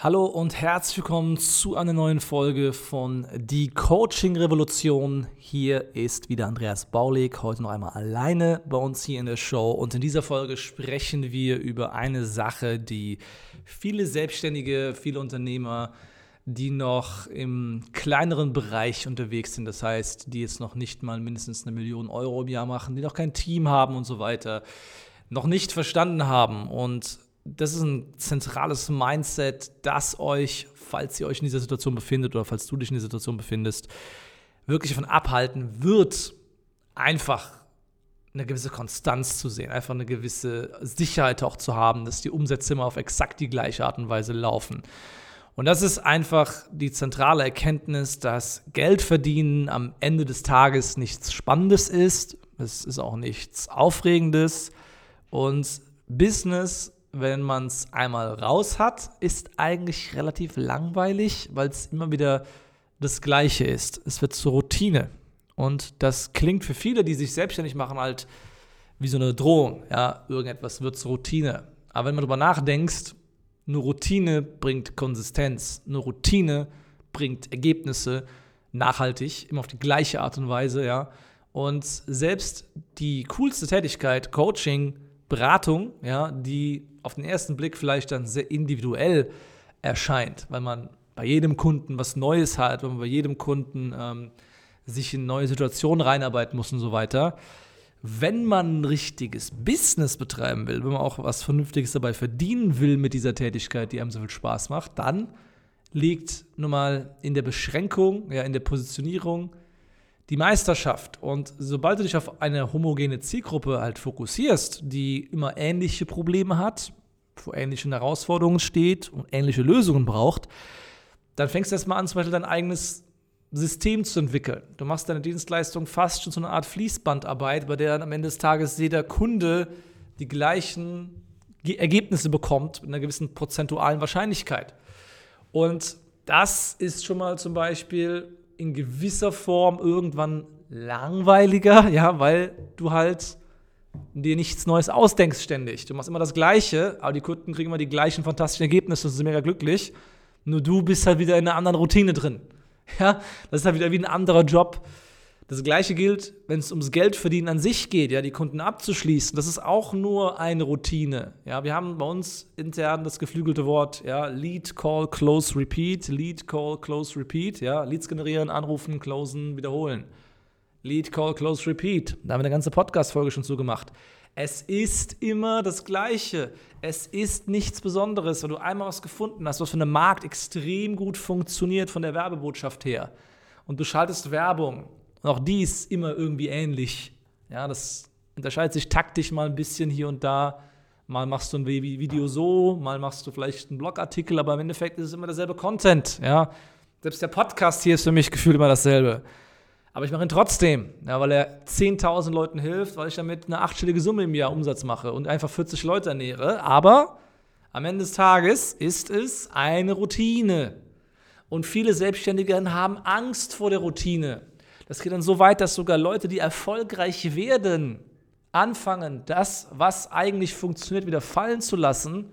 Hallo und herzlich willkommen zu einer neuen Folge von Die Coaching Revolution. Hier ist wieder Andreas Baulig, heute noch einmal alleine bei uns hier in der Show. Und in dieser Folge sprechen wir über eine Sache, die viele Selbstständige, viele Unternehmer, die noch im kleineren Bereich unterwegs sind, das heißt, die jetzt noch nicht mal mindestens eine Million Euro im Jahr machen, die noch kein Team haben und so weiter, noch nicht verstanden haben. Und das ist ein zentrales Mindset, das euch, falls ihr euch in dieser Situation befindet oder falls du dich in dieser Situation befindest, wirklich davon abhalten wird, einfach eine gewisse Konstanz zu sehen, einfach eine gewisse Sicherheit auch zu haben, dass die Umsätze immer auf exakt die gleiche Art und Weise laufen. Und das ist einfach die zentrale Erkenntnis, dass Geld verdienen am Ende des Tages nichts Spannendes ist, es ist auch nichts Aufregendes und Business wenn man es einmal raus hat, ist eigentlich relativ langweilig, weil es immer wieder das Gleiche ist. Es wird zur Routine. Und das klingt für viele, die sich selbstständig machen, halt wie so eine Drohung. Ja, irgendetwas wird zur Routine. Aber wenn man darüber nachdenkt, eine Routine bringt Konsistenz. Eine Routine bringt Ergebnisse nachhaltig, immer auf die gleiche Art und Weise, ja. Und selbst die coolste Tätigkeit, Coaching, Beratung, ja, die auf den ersten Blick vielleicht dann sehr individuell erscheint, weil man bei jedem Kunden was Neues hat, weil man bei jedem Kunden ähm, sich in neue Situationen reinarbeiten muss und so weiter. Wenn man ein richtiges Business betreiben will, wenn man auch was Vernünftiges dabei verdienen will mit dieser Tätigkeit, die einem so viel Spaß macht, dann liegt nun mal in der Beschränkung, ja, in der Positionierung die Meisterschaft. Und sobald du dich auf eine homogene Zielgruppe halt fokussierst, die immer ähnliche Probleme hat, vor ähnlichen Herausforderungen steht und ähnliche Lösungen braucht, dann fängst du erstmal an, zum Beispiel dein eigenes System zu entwickeln. Du machst deine Dienstleistung fast schon zu einer Art Fließbandarbeit, bei der dann am Ende des Tages jeder Kunde die gleichen Ergebnisse bekommt mit einer gewissen prozentualen Wahrscheinlichkeit. Und das ist schon mal zum Beispiel in gewisser Form irgendwann langweiliger, ja, weil du halt dir nichts Neues ausdenkst ständig. Du machst immer das Gleiche, aber die Kunden kriegen immer die gleichen fantastischen Ergebnisse und sind mega glücklich. Nur du bist halt wieder in einer anderen Routine drin. Ja, das ist halt wieder wie ein anderer Job. Das Gleiche gilt, wenn es ums Geldverdienen an sich geht, ja, die Kunden abzuschließen. Das ist auch nur eine Routine. Ja, wir haben bei uns intern das geflügelte Wort, ja, Lead, Call, Close, Repeat. Lead, Call, Close, Repeat. Ja, Leads generieren, anrufen, closen, wiederholen. Lead, Call, Close, Repeat. Da haben wir eine ganze Podcast-Folge schon zugemacht. Es ist immer das Gleiche. Es ist nichts Besonderes, wenn du einmal was gefunden hast, was für den Markt extrem gut funktioniert von der Werbebotschaft her. Und du schaltest Werbung. Und auch die ist immer irgendwie ähnlich. Ja, das unterscheidet sich taktisch mal ein bisschen hier und da. Mal machst du ein Video so, mal machst du vielleicht einen Blogartikel, aber im Endeffekt ist es immer derselbe Content. Ja, selbst der Podcast hier ist für mich gefühlt immer dasselbe. Aber ich mache ihn trotzdem, ja, weil er 10.000 Leuten hilft, weil ich damit eine achtstellige Summe im Jahr Umsatz mache und einfach 40 Leute ernähre. Aber am Ende des Tages ist es eine Routine. Und viele Selbstständige haben Angst vor der Routine. Das geht dann so weit, dass sogar Leute, die erfolgreich werden, anfangen, das, was eigentlich funktioniert, wieder fallen zu lassen,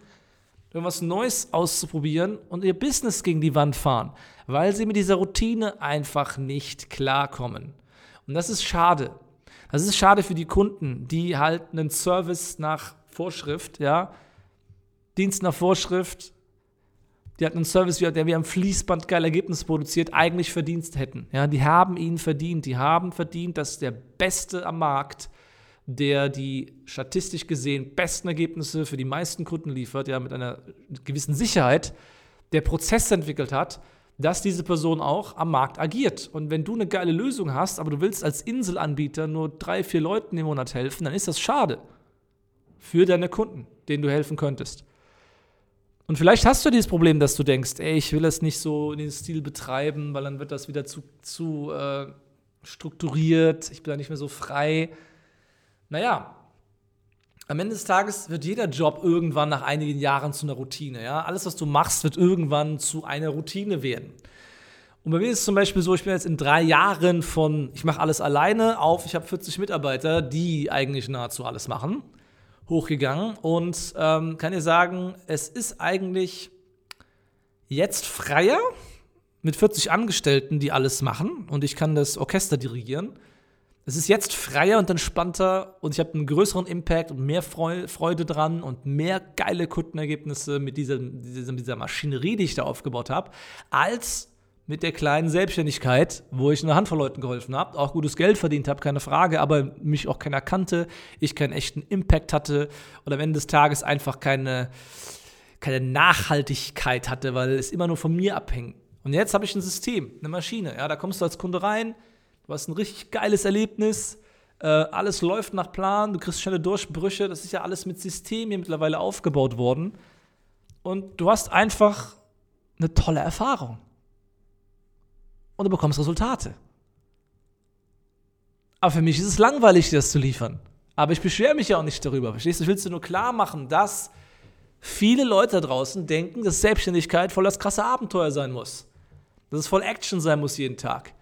irgendwas Neues auszuprobieren und ihr Business gegen die Wand fahren, weil sie mit dieser Routine einfach nicht klarkommen. Und das ist schade. Das ist schade für die Kunden, die halt einen Service nach Vorschrift, ja, Dienst nach Vorschrift, die hatten einen Service, der wie am Fließband geil Ergebnisse produziert, eigentlich verdient hätten. Ja, die haben ihn verdient. Die haben verdient, dass der Beste am Markt der die statistisch gesehen besten Ergebnisse für die meisten Kunden liefert, ja, mit einer gewissen Sicherheit, der Prozesse entwickelt hat, dass diese Person auch am Markt agiert. Und wenn du eine geile Lösung hast, aber du willst als Inselanbieter nur drei, vier Leuten im Monat helfen, dann ist das schade für deine Kunden, denen du helfen könntest. Und vielleicht hast du dieses Problem, dass du denkst, ey, ich will das nicht so in den Stil betreiben, weil dann wird das wieder zu, zu äh, strukturiert, ich bin da nicht mehr so frei. Naja, am Ende des Tages wird jeder Job irgendwann nach einigen Jahren zu einer Routine. Ja? Alles, was du machst, wird irgendwann zu einer Routine werden. Und bei mir ist es zum Beispiel so, ich bin jetzt in drei Jahren von, ich mache alles alleine, auf, ich habe 40 Mitarbeiter, die eigentlich nahezu alles machen, hochgegangen. Und ähm, kann dir sagen, es ist eigentlich jetzt freier mit 40 Angestellten, die alles machen. Und ich kann das Orchester dirigieren es ist jetzt freier und entspannter und ich habe einen größeren Impact und mehr Freude dran und mehr geile Kundenergebnisse mit dieser, dieser, dieser Maschinerie, die ich da aufgebaut habe, als mit der kleinen Selbstständigkeit, wo ich eine Handvoll Leuten geholfen habe, auch gutes Geld verdient habe, keine Frage, aber mich auch keiner kannte, ich keinen echten Impact hatte und am Ende des Tages einfach keine, keine Nachhaltigkeit hatte, weil es immer nur von mir abhängt. Und jetzt habe ich ein System, eine Maschine. Ja, da kommst du als Kunde rein, Du hast ein richtig geiles Erlebnis. Äh, alles läuft nach Plan. Du kriegst schnelle Durchbrüche. Das ist ja alles mit System hier mittlerweile aufgebaut worden. Und du hast einfach eine tolle Erfahrung. Und du bekommst Resultate. Aber für mich ist es langweilig, dir das zu liefern. Aber ich beschwere mich ja auch nicht darüber. Verstehst du? Ich will dir nur klar machen, dass viele Leute da draußen denken, dass Selbstständigkeit voll das krasse Abenteuer sein muss. Dass es voll Action sein muss jeden Tag.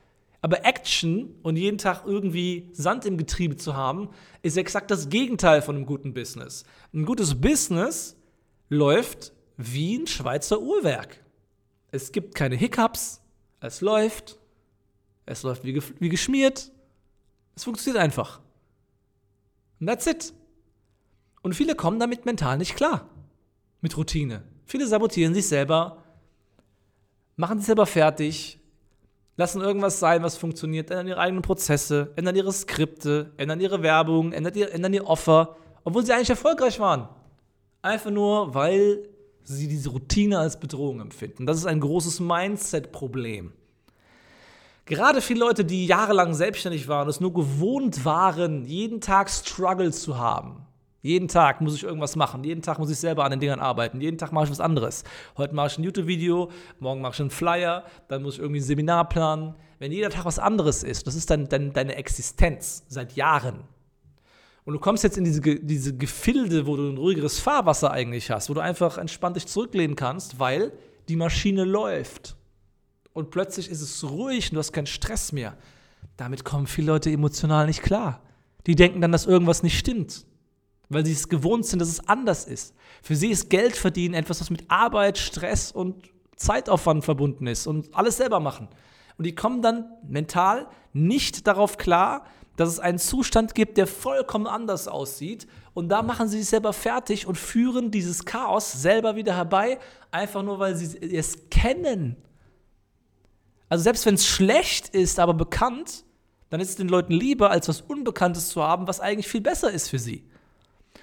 Aber Action und jeden Tag irgendwie Sand im Getriebe zu haben, ist exakt das Gegenteil von einem guten Business. Ein gutes Business läuft wie ein Schweizer Uhrwerk. Es gibt keine Hiccups, es läuft, es läuft wie, wie geschmiert, es funktioniert einfach. Und that's it. Und viele kommen damit mental nicht klar. Mit Routine. Viele sabotieren sich selber, machen sich selber fertig, lassen irgendwas sein, was funktioniert, ändern ihre eigenen Prozesse, ändern ihre Skripte, ändern ihre Werbung, ändern ihr, ändern ihr Offer, obwohl sie eigentlich erfolgreich waren. Einfach nur, weil sie diese Routine als Bedrohung empfinden. Das ist ein großes Mindset-Problem. Gerade viele Leute, die jahrelang selbstständig waren, es nur gewohnt waren, jeden Tag Struggles zu haben, jeden Tag muss ich irgendwas machen. Jeden Tag muss ich selber an den Dingern arbeiten. Jeden Tag mache ich was anderes. Heute mache ich ein YouTube-Video, morgen mache ich einen Flyer, dann muss ich irgendwie ein Seminar planen. Wenn jeder Tag was anderes ist, das ist dann, dann deine Existenz seit Jahren. Und du kommst jetzt in diese, diese Gefilde, wo du ein ruhigeres Fahrwasser eigentlich hast, wo du einfach entspannt dich zurücklehnen kannst, weil die Maschine läuft. Und plötzlich ist es ruhig und du hast keinen Stress mehr. Damit kommen viele Leute emotional nicht klar. Die denken dann, dass irgendwas nicht stimmt weil sie es gewohnt sind, dass es anders ist. Für sie ist Geld verdienen etwas, was mit Arbeit, Stress und Zeitaufwand verbunden ist und alles selber machen. Und die kommen dann mental nicht darauf klar, dass es einen Zustand gibt, der vollkommen anders aussieht. Und da machen sie sich selber fertig und führen dieses Chaos selber wieder herbei, einfach nur, weil sie es kennen. Also selbst wenn es schlecht ist, aber bekannt, dann ist es den Leuten lieber, als was Unbekanntes zu haben, was eigentlich viel besser ist für sie.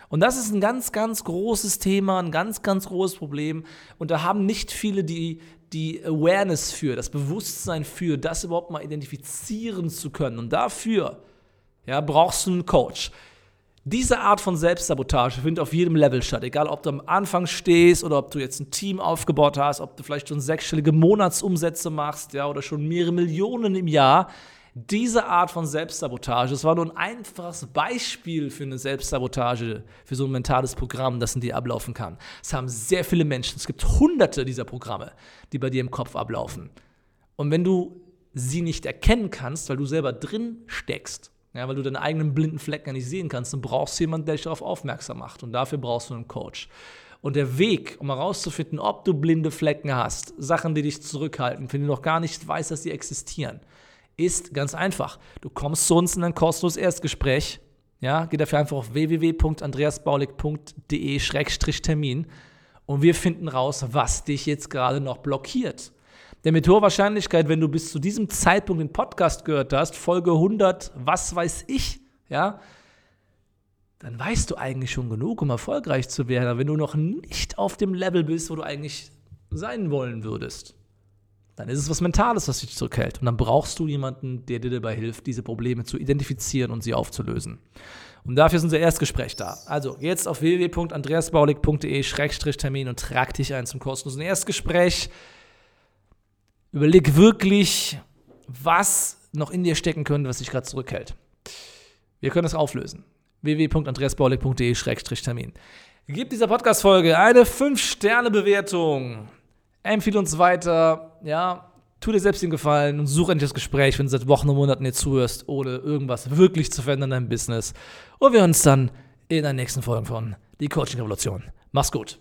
Und das ist ein ganz, ganz großes Thema, ein ganz, ganz großes Problem. Und da haben nicht viele die, die Awareness für, das Bewusstsein für, das überhaupt mal identifizieren zu können. Und dafür ja, brauchst du einen Coach. Diese Art von Selbstsabotage findet auf jedem Level statt. Egal, ob du am Anfang stehst oder ob du jetzt ein Team aufgebaut hast, ob du vielleicht schon sechsstellige Monatsumsätze machst, ja, oder schon mehrere Millionen im Jahr diese Art von Selbstsabotage, das war nur ein einfaches Beispiel für eine Selbstsabotage, für so ein mentales Programm, das in dir ablaufen kann. Es haben sehr viele Menschen, es gibt hunderte dieser Programme, die bei dir im Kopf ablaufen. Und wenn du sie nicht erkennen kannst, weil du selber drin steckst, ja, weil du deine eigenen blinden Flecken nicht sehen kannst, dann brauchst du jemanden, der dich darauf aufmerksam macht. Und dafür brauchst du einen Coach. Und der Weg, um herauszufinden, ob du blinde Flecken hast, Sachen, die dich zurückhalten, wenn du noch gar nicht weißt, dass sie existieren, ist ganz einfach. Du kommst zu uns in ein kostenloses Erstgespräch. Ja, geh dafür einfach auf www.andreasbaulig.de-termin und wir finden raus, was dich jetzt gerade noch blockiert. Denn mit hoher Wahrscheinlichkeit, wenn du bis zu diesem Zeitpunkt den Podcast gehört hast, Folge 100, was weiß ich, ja, dann weißt du eigentlich schon genug, um erfolgreich zu werden. Aber wenn du noch nicht auf dem Level bist, wo du eigentlich sein wollen würdest, dann ist es was Mentales, was dich zurückhält. Und dann brauchst du jemanden, der dir dabei hilft, diese Probleme zu identifizieren und sie aufzulösen. Und dafür ist unser Erstgespräch da. Also jetzt auf www.andreasbaulig.de-termin und trag dich ein zum kostenlosen Erstgespräch. Überleg wirklich, was noch in dir stecken könnte, was dich gerade zurückhält. Wir können das auflösen. www.andreasbaulig.de-termin. Gib dieser Podcast-Folge eine 5-Sterne-Bewertung. Empfehle uns weiter. Ja, tu dir selbst den Gefallen und such endlich das Gespräch, wenn du seit Wochen und Monaten dir zuhörst, ohne irgendwas wirklich zu verändern in deinem Business. Und wir hören uns dann in der nächsten Folge von Die Coaching Revolution. Mach's gut.